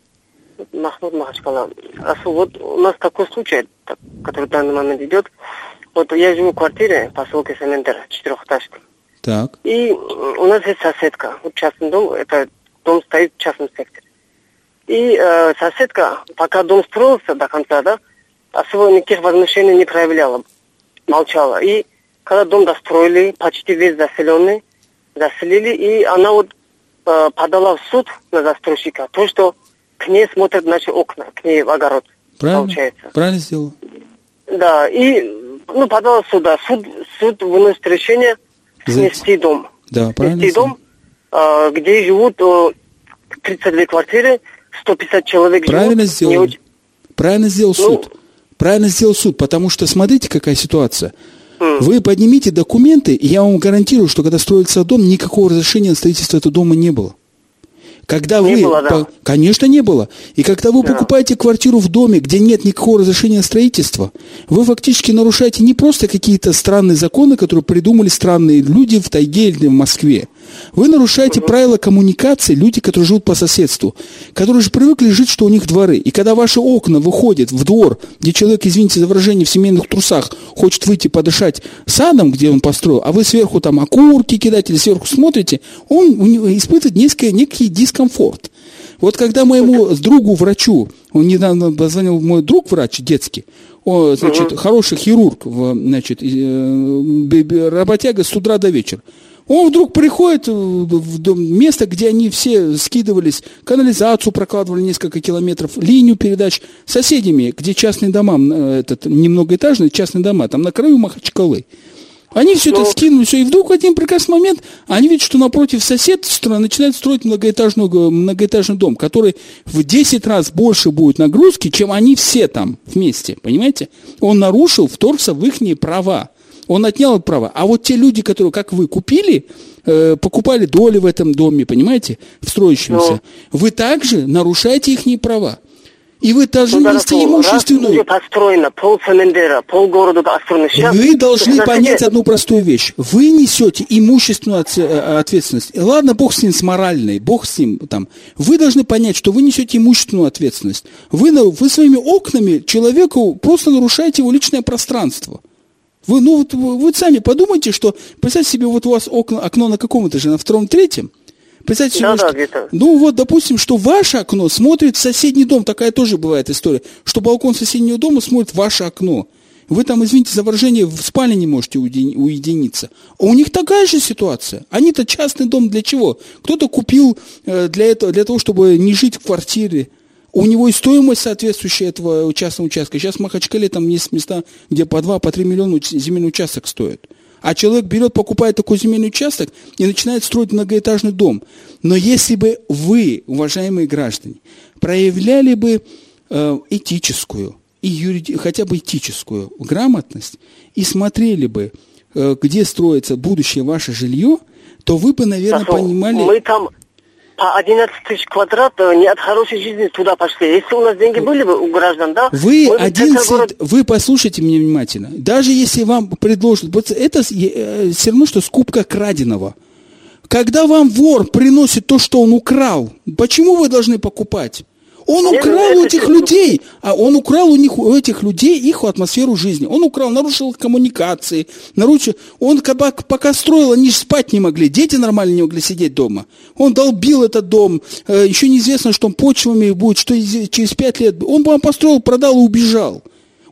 Махмуд Махачкала. Асу, вот у нас такой случай, который в данный момент идет. Вот я живу в квартире поселке Семендер, четырехэтажка. Так. И у нас есть соседка. Вот частный дом, это дом стоит в частном секторе. И э, соседка, пока дом строился до конца, да, особо никаких возмущений не проявляла, молчала. И когда дом достроили, почти весь заселенный, заселили, и она вот э, подала в суд на застройщика, то, что к ней смотрят наши окна, к ней в огород. Правильно? Получается. Правильно сделал. Да, и ну, подала сюда. Суд, суд выносит решение снести дом. Да, правильно. Снести дом, э, где живут э, 32 квартиры, 150 человек Правильно живут. сделал. Очень... Правильно сделал Ну, суд. Правильно сделал суд, потому что смотрите, какая ситуация. Вы поднимите документы, и я вам гарантирую, что когда строится дом, никакого разрешения на строительство этого дома не было. Когда Не вы, было, да. по- конечно, не было. И когда вы Да. покупаете квартиру в доме, где нет никакого разрешения на строительство, вы фактически нарушаете не просто какие-то странные законы, которые придумали странные люди в тайге или в Москве. Вы нарушаете правила коммуникации, люди, которые живут по соседству, которые же привыкли жить, что у них дворы. И когда ваши окна выходят в двор, где человек, извините за выражение, в семейных трусах хочет выйти подышать садом, где он построил, а вы сверху там окурки кидаете или сверху смотрите, он испытывает несколько, некий дискомфорт. Вот когда моему другу врачу, он недавно позвонил мой друг врач детский, он, значит, хороший хирург, значит, э, работяга с утра до вечера. Он вдруг приходит в место, где они все скидывались, канализацию прокладывали несколько километров, линию передач соседями, где частные дома, э, этот, немногоэтажные частные дома, там на краю Махачкалы. Они все это Ну. скинули, все, и вдруг в один прекрасный момент они видят, что напротив сосед начинает строить многоэтажный, многоэтажный дом, который в 10 раз больше будет нагрузки, чем они все там вместе, понимаете? Он нарушил, вторгся в их права. Он отнял права. А вот те люди, которые, как вы, купили, э, покупали доли в этом доме, понимаете, в строящемся, вы также нарушаете их права. И вы должны Ну, нести имущественную... построено, пол Семендера, полгорода построено. Сейчас Вы должны понять одну простую вещь. Вы несете имущественную э, ответственность. И Ладно, бог с ним, с моральной, бог с ним там. Вы должны понять, что вы несете имущественную ответственность. Вы, вы своими окнами человеку просто нарушаете его личное пространство. Вы, ну, вот, вы, вы сами подумайте, что, представьте себе, вот у вас окна, окно на каком этаже, на втором, третьем. Представьте себе, Да, да, что- где-то. ну вот, допустим, что ваше окно смотрит в соседний дом, такая тоже бывает история, что балкон соседнего дома смотрит ваше окно. Вы там, извините за выражение, в спальне не можете уедини- уединиться. А у них такая же ситуация. Они-то частный дом для чего? Кто-то купил э, для, этого, для того, чтобы не жить в квартире. У него и стоимость соответствующая этого частного участка. Сейчас в Махачкале там есть места, где по 2, по 3 миллиона земельный участок стоит. А человек берет, покупает такой земельный участок и начинает строить многоэтажный дом. Но если бы вы, уважаемые граждане, проявляли бы э, этическую и юриди- хотя бы этическую грамотность и смотрели бы, э, где строится будущее ваше жилье, то вы бы, наверное, Хорошо, понимали... Мы там по 11 тысяч квадрат э, не от хорошей жизни туда пошли. Если у нас деньги были бы у граждан, да? Вы мы бы один, центр города- вы послушайте меня внимательно. Даже если вам предложат, вот это э, все равно, что скупка краденого. Когда вам вор приносит то, что он украл, почему вы должны покупать? Он Нет, украл у этих людей, а он украл у них у этих людей их атмосферу жизни. Он украл, нарушил коммуникации, нарушил. Он когда, пока строил, они же спать не могли, дети нормально не могли сидеть дома. Он долбил этот дом, э, еще неизвестно, что он почвами будет, что через пять лет. Он вам построил, продал и убежал.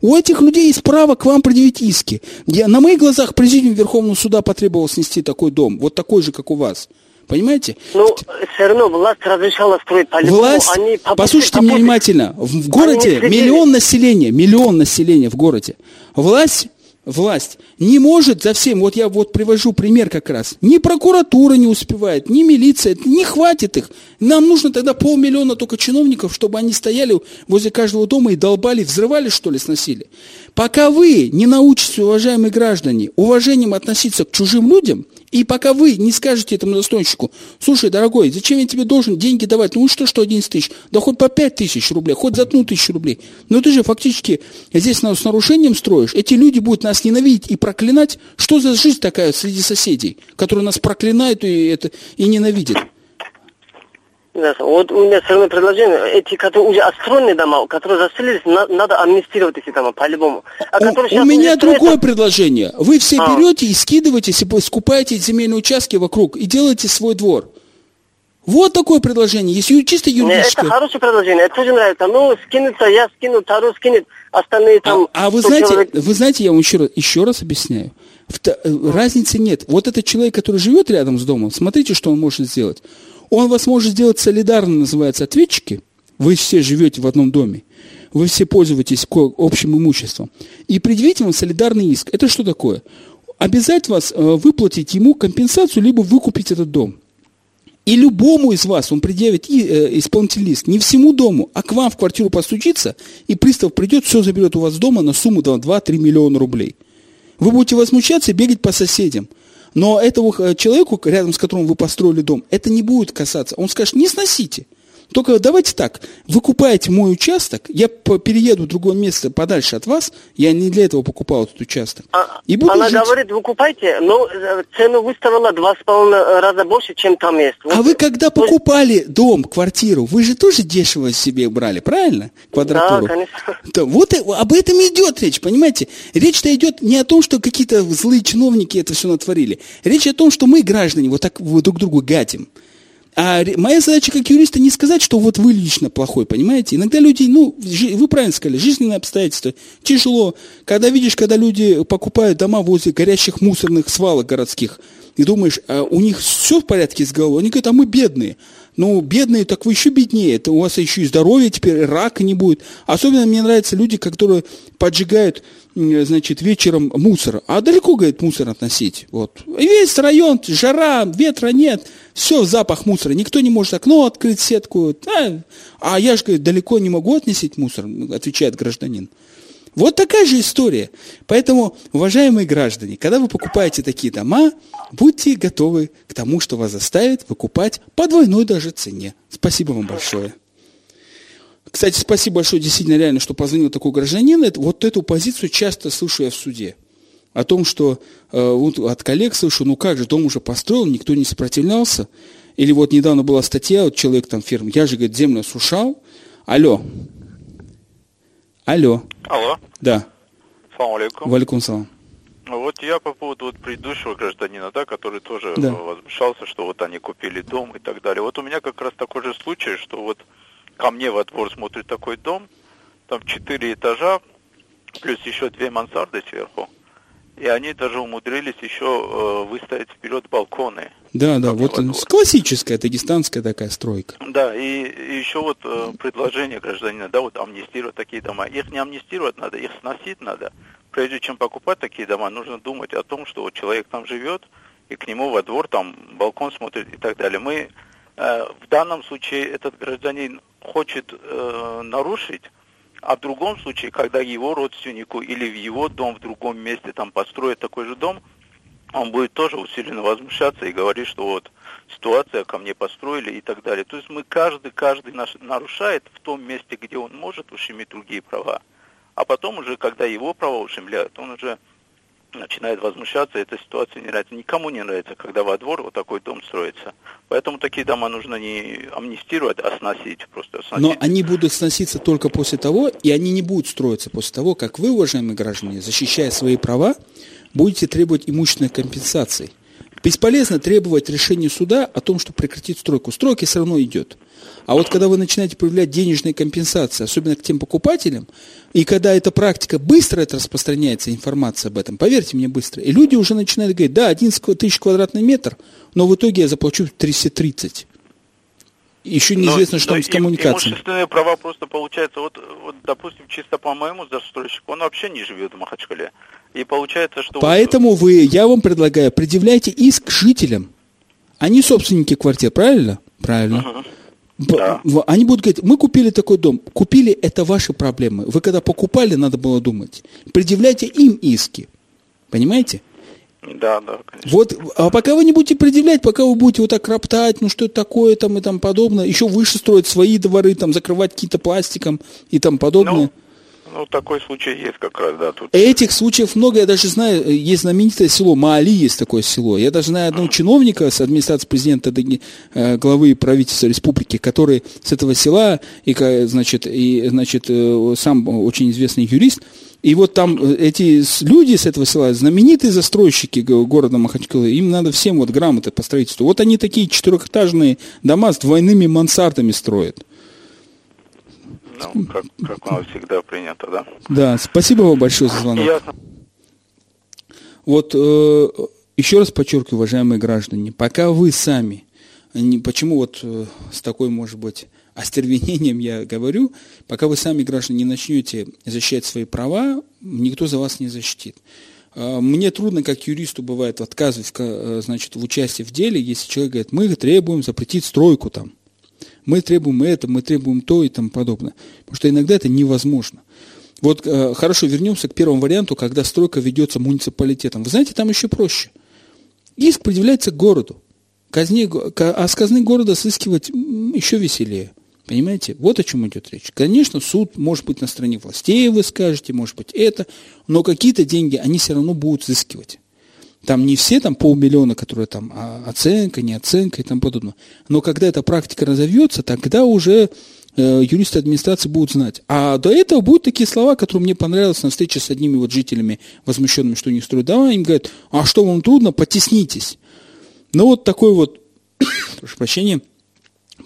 У этих людей есть право к вам предъявить иски. Я, на моих глазах президиум Верховного суда потребовал снести такой дом, вот такой же, как у вас. Понимаете? Ну, все равно власть разрешала строить по-любому. Власть, они попустили- послушайте меня внимательно, в, городе миллион населения, миллион населения в городе. Власть, власть не может за всем, вот я вот привожу пример как раз, ни прокуратура не успевает, ни милиция, не хватит их. Нам нужно тогда полмиллиона только чиновников, чтобы они стояли возле каждого дома и долбали, взрывали, что ли, сносили. Пока вы не научитесь, уважаемые граждане, уважением относиться к чужим людям, и пока вы не скажете этому застойщику, слушай, дорогой, зачем я тебе должен деньги давать? Ну что, что 11 тысяч? Да хоть по 5 тысяч рублей, хоть за одну тысячу рублей. Но ты же фактически здесь нас с нарушением строишь. Эти люди будут нас ненавидеть и проклинать. Что за жизнь такая среди соседей, которые нас проклинают и, это, и ненавидят? Вот у меня все равно предложение. Эти, которые уже отстроенные дома, которые заселились, на- надо амнистировать эти дома по-любому. А У, у меня другое предложение. Вы все А. берете и скидываете, себе, скупаете земельные участки вокруг и делаете свой двор. Вот такое предложение. Если чисто юридическое. это хорошее предложение, это тоже нравится. Ну, скинется, я скину, второй скинет, остальные там... А, а вы 100 знаете, человек. вы знаете, я вам еще раз, еще раз объясняю. Вто- э, разницы нет. Вот этот человек, который живет рядом с домом, смотрите, что он может сделать. Он вас может сделать солидарно, называется, ответчики. Вы все живете в одном доме. Вы все пользуетесь общим имуществом. И предъявить вам солидарный иск. Это что такое? Обязать вас э, выплатить ему компенсацию, либо выкупить этот дом. И любому из вас он предъявит э, исполнительный лист, не всему дому, а к вам в квартиру постучится, и пристав придет, все заберет у вас дома на сумму 2-3 миллиона рублей. Вы будете возмущаться и бегать по соседям. Но этого э, человеку, рядом с которым вы построили дом, это не будет касаться. Он скажет, не сносите. Только давайте так, вы купаете мой участок, я перееду в другое место подальше от вас, я не для этого покупал этот участок. А- И буду Она жить. говорит, вы купайте, но э, цену выставила два с половиной раза больше, чем там есть. А Вот. вы когда покупали дом, квартиру, вы же тоже дешево себе брали, правильно? Квадратуру. Да, конечно. Да, вот и- об этом идет речь, понимаете? Речь-то идет не о том, что какие-то злые чиновники это все натворили. Речь о том, что мы, граждане, вот так вот друг другу гадим. А моя задача как юриста не сказать, что вот вы лично плохой, понимаете? Иногда люди, ну, вы правильно сказали, жизненные обстоятельства, тяжело. Когда видишь, когда люди покупают дома возле горящих мусорных свалок городских, и думаешь, а у них все в порядке с головой, они говорят, а мы бедные. Ну, бедные, так вы еще беднее. Это у вас еще и здоровье теперь, рака не будет. Особенно мне нравятся люди, которые поджигают, значит, вечером мусор. А далеко, говорит, мусор относить. Вот. И весь район, жара, ветра нет. Все, запах мусора. Никто не может окно открыть, сетку. А, а я же, говорит, далеко не могу относить мусор, отвечает гражданин. Вот такая же история. Поэтому, уважаемые граждане, когда вы покупаете такие дома, будьте готовы к тому, что вас заставят выкупать по двойной даже цене. Спасибо вам большое. Кстати, спасибо большое, действительно, реально, что позвонил такой гражданин. Вот эту позицию часто слышу я в суде. О том, что э, вот от коллег слышу, ну как же, дом уже построил, никто не сопротивлялся. Или вот недавно была статья, вот человек там фирм, я же, говорит, землю осушал. Алло. Алло. Алло, Да. салам алейкум. Валикум салам. Вот я по поводу вот предыдущего гражданина, да, который тоже Да. э, возмущался, что вот они купили дом и так далее. Вот у меня как раз такой же случай, что вот ко мне во двор смотрит такой дом, там четыре этажа, плюс еще две мансарды сверху. И они даже умудрились еще э, выставить вперед балконы. Да, да, вот классическая дагестанская такая стройка. Да, и, и еще вот э, предложение гражданина, да, вот амнистировать такие дома. Их не амнистировать надо, их сносить надо. Прежде чем покупать такие дома, нужно думать о том, что вот человек там живет, и к нему во двор там балкон смотрит и так далее. Мы э, в данном случае этот гражданин хочет э, нарушить, а в другом случае, когда его родственнику или в его дом в другом месте там построят такой же дом, он будет тоже усиленно возмущаться и говорить, что вот ситуация ко мне построили и так далее. То есть мы каждый, каждый наш, нарушает в том месте, где он может ущемить другие права. А потом уже, когда его права ущемляют, он уже начинает возмущаться, эта ситуация не нравится. Никому не нравится, когда во двор вот такой дом строится. Поэтому такие дома нужно не амнистировать, а сносить. Просто сносить. Но они будут сноситься только после того, и они не будут строиться после того, как вы, уважаемые граждане, защищая свои права, будете требовать имущественной компенсации. Бесполезно требовать решения суда о том, что прекратить стройку. Стройка все равно идет. А вот когда вы начинаете проявлять денежные компенсации, особенно к тем покупателям, и когда эта практика быстро это распространяется, информация об этом, поверьте мне, быстро, и люди уже начинают говорить, да, 11 тысяч квадратный метр, но в итоге я заплачу 330. Еще неизвестно, но, что но с коммуникацией. Имущественные права просто получается, вот, вот, допустим, чисто по моему застройщику, он вообще не живет в Махачкале. И получается, что... Поэтому вы, я вам предлагаю, предъявляйте иск жителям. Они собственники квартир, правильно? Правильно. Угу. Да. Они будут говорить, мы купили такой дом. Купили, это ваши проблемы. Вы когда покупали, надо было думать. Предъявляйте им иски. Понимаете? Да, да, конечно. Вот, а пока вы не будете предъявлять, пока вы будете вот так роптать, ну что это такое там и там подобное, еще выше строить свои дворы, там закрывать какие-то пластиком и там подобное. Ну, ну, такой случай есть как раз, да. Тут... Этих случаев много, я даже знаю, есть знаменитое село, Маали есть такое село. Я даже знаю одного чиновника с администрации президента, э, главы правительства республики, который с этого села, и, значит, и, значит, э, сам очень известный юрист, и вот там э, эти люди с этого села, знаменитые застройщики города Махачкалы, им надо всем вот грамоты по строительству. Вот они такие четырехэтажные дома с двойными мансардами строят. Ну, как, как у нас всегда принято, да? Да, спасибо вам большое за звонок. Ясно. Вот э, еще раз подчеркиваю, уважаемые граждане, пока вы сами, не, почему вот э, с такой, может быть, остервенением я говорю, пока вы сами, граждане, не начнете защищать свои права, никто за вас не защитит. Э, мне трудно, как юристу бывает, отказывать э, значит, в участии в деле, если человек говорит, мы требуем запретить стройку там мы требуем это, мы требуем то и тому подобное. Потому что иногда это невозможно. Вот э, хорошо, вернемся к первому варианту, когда стройка ведется муниципалитетом. Вы знаете, там еще проще. Иск предъявляется к городу. Казни, а с казны города сыскивать еще веселее. Понимаете? Вот о чем идет речь. Конечно, суд может быть на стороне властей, вы скажете, может быть это, но какие-то деньги они все равно будут сыскивать. Там не все там полмиллиона, которые там а оценка, не оценка и тому подобное. Но когда эта практика разовьется, тогда уже э, юристы администрации будут знать. А до этого будут такие слова, которые мне понравились на встрече с одними вот жителями, возмущенными, что них строят дома. Им говорят, а что вам трудно, потеснитесь. Ну вот такой вот, прошу прощения,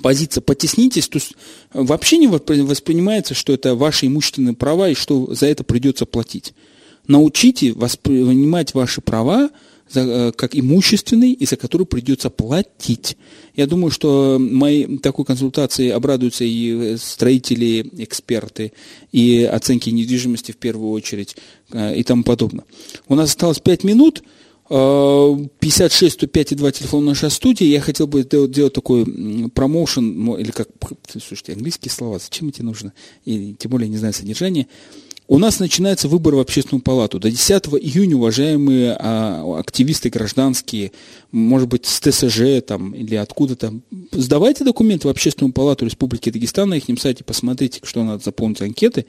позиция «потеснитесь», то есть вообще не воспринимается, что это ваши имущественные права и что за это придется платить. Научите воспринимать ваши права за, э, как имущественный и за который придется платить. Я думаю, что моей такой консультации обрадуются и э, строители, эксперты, и оценки недвижимости в первую очередь э, и тому подобное. У нас осталось 5 минут. 56 105 и 2 телефон нашей студии. Я хотел бы сделать, делать такой промоушен, или как, слушайте, английские слова, зачем эти нужны? И тем более не знаю содержание. У нас начинается выбор в общественную палату. До 10 июня, уважаемые а, активисты гражданские, может быть, с ТСЖ там, или откуда-то, сдавайте документы в общественную палату Республики Дагестан на их сайте, посмотрите, что надо заполнить анкеты.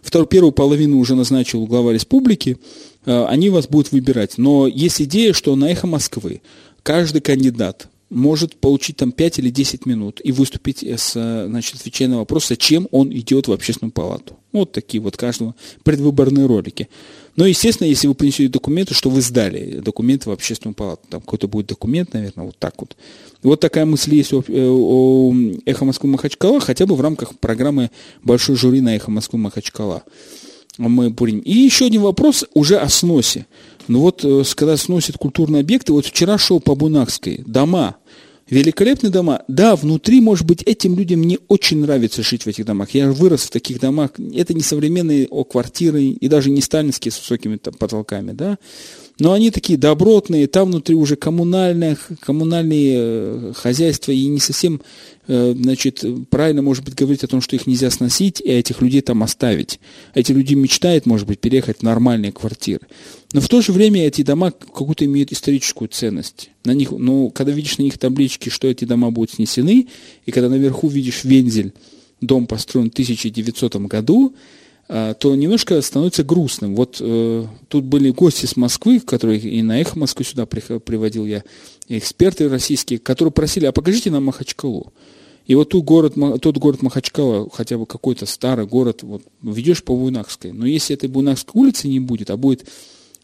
Вторую, первую половину уже назначил глава республики, а, они вас будут выбирать. Но есть идея, что на «Эхо Москвы» каждый кандидат может получить там 5 или 10 минут и выступить с, значит, отвечая на вопрос, зачем он идет в общественную палату. Вот такие вот каждого предвыборные ролики. Но, естественно, если вы принесете документы, что вы сдали документы в общественную палату, там какой-то будет документ, наверное, вот так вот. Вот такая мысль есть о, о «Эхо Москвы Махачкала», хотя бы в рамках программы «Большой жюри на «Эхо Москвы Махачкала». Мы будем. И еще один вопрос уже о сносе. Ну вот, э, когда сносят культурные объекты, вот вчера шел по Бунакской, дома, великолепные дома. Да, внутри, может быть, этим людям не очень нравится жить в этих домах. Я вырос в таких домах. Это не современные о, квартиры и даже не сталинские с высокими там, потолками, да. Но они такие добротные, там внутри уже коммунальное, коммунальные э, хозяйства, и не совсем, э, значит, правильно, может быть, говорить о том, что их нельзя сносить и этих людей там оставить. Эти люди мечтают, может быть, переехать в нормальные квартиры. Но в то же время эти дома какую-то имеют историческую ценность. На них, ну, когда видишь на них таблички, что эти дома будут снесены, и когда наверху видишь вензель, дом построен в 1900 году, а, то немножко становится грустным. Вот э, тут были гости с Москвы, которые и на «Эхо Москвы» сюда приводил я, эксперты российские, которые просили, а покажите нам Махачкалу. И вот тот город, тот город Махачкала, хотя бы какой-то старый город, вот ведешь по Буйнакской. Но если этой Буйнакской улицы не будет, а будет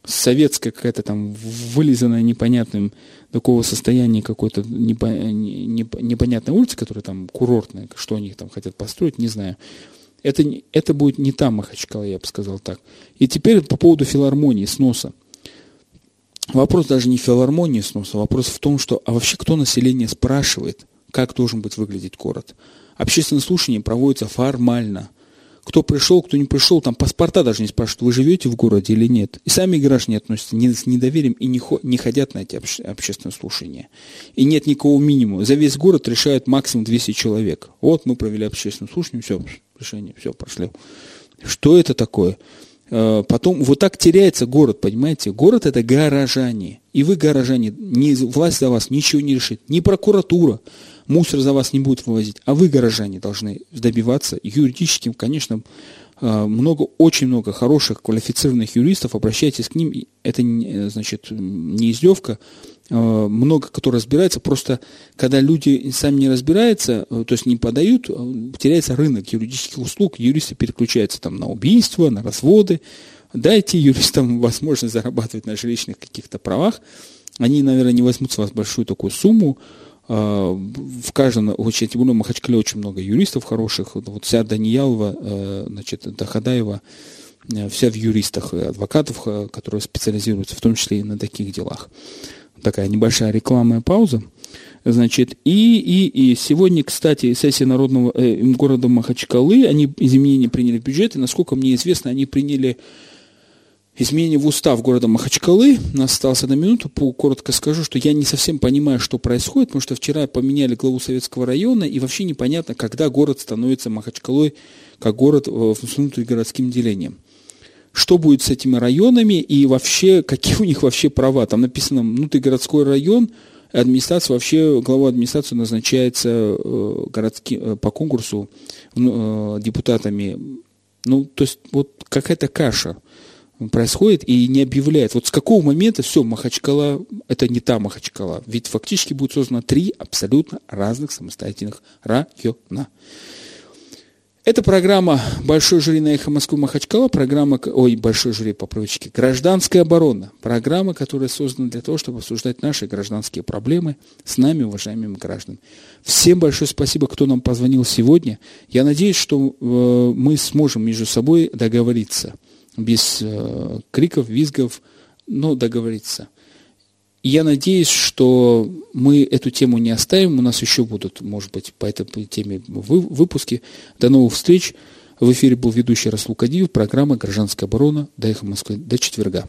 советская какая-то там вылизанная непонятным такого состояния какой-то непонятной улицы, которая там курортная, что они там хотят построить, не знаю. Это, это будет не та Махачкала, я бы сказал так. И теперь по поводу филармонии, сноса. Вопрос даже не филармонии сноса, вопрос в том, что, а вообще кто население спрашивает, как должен быть выглядеть город? Общественное слушание проводится формально – кто пришел, кто не пришел, там паспорта даже не спрашивают, вы живете в городе или нет. И сами граждане относятся не, с недоверием и не, хо, не ходят на эти обще, общественные слушания. И нет никакого минимума. За весь город решают максимум 200 человек. Вот мы провели общественное слушание, все, решение, все, пошли. Что это такое? Э, потом вот так теряется город, понимаете? Город это горожане. И вы горожане, не, власть за вас ничего не решит. Ни прокуратура, мусор за вас не будет вывозить, а вы, горожане, должны добиваться юридическим, конечно, э, много, очень много хороших квалифицированных юристов, обращайтесь к ним, это, значит, не издевка, э, много кто разбирается, просто когда люди сами не разбираются, э, то есть не подают, теряется рынок юридических услуг, юристы переключаются там на убийства, на разводы, дайте юристам возможность зарабатывать на жилищных каких-то правах, они, наверное, не возьмут с вас большую такую сумму, в каждом, очень, тем более в Махачкале очень много юристов хороших. Вот вся Даниялова, э, значит, Дахадаева, э, вся в юристах, адвокатов, э, которые специализируются в том числе и на таких делах. Такая небольшая рекламная пауза. Значит, и, и, и сегодня, кстати, сессия Народного э, города Махачкалы, они изменения приняли в бюджет, и, насколько мне известно, они приняли изменение в устав города Махачкалы. У нас осталось одна минута. Коротко скажу, что я не совсем понимаю, что происходит, потому что вчера поменяли главу Советского района, и вообще непонятно, когда город становится Махачкалой как город э, с внутригородским делением. Что будет с этими районами и вообще, какие у них вообще права? Там написано внутригородской район, администрация вообще, глава администрации назначается э, городски, э, по конкурсу депутатами. Ну, то есть вот какая-то каша происходит и не объявляет. Вот с какого момента все, Махачкала, это не та Махачкала. Ведь фактически будет создано три абсолютно разных самостоятельных района. Это программа «Большой жюри на эхо Москвы Махачкала», программа, ой, «Большой жюри» по привычке, «Гражданская оборона», программа, которая создана для того, чтобы обсуждать наши гражданские проблемы с нами, уважаемыми гражданами. Всем большое спасибо, кто нам позвонил сегодня. Я надеюсь, что э, мы сможем между собой договориться – без э, криков, визгов, но договориться. Я надеюсь, что мы эту тему не оставим. У нас еще будут, может быть, по этой теме выпуски. До новых встреч. В эфире был ведущий Расул Кадиев, программа «Гражданская оборона». До эхо Москвы. До четверга.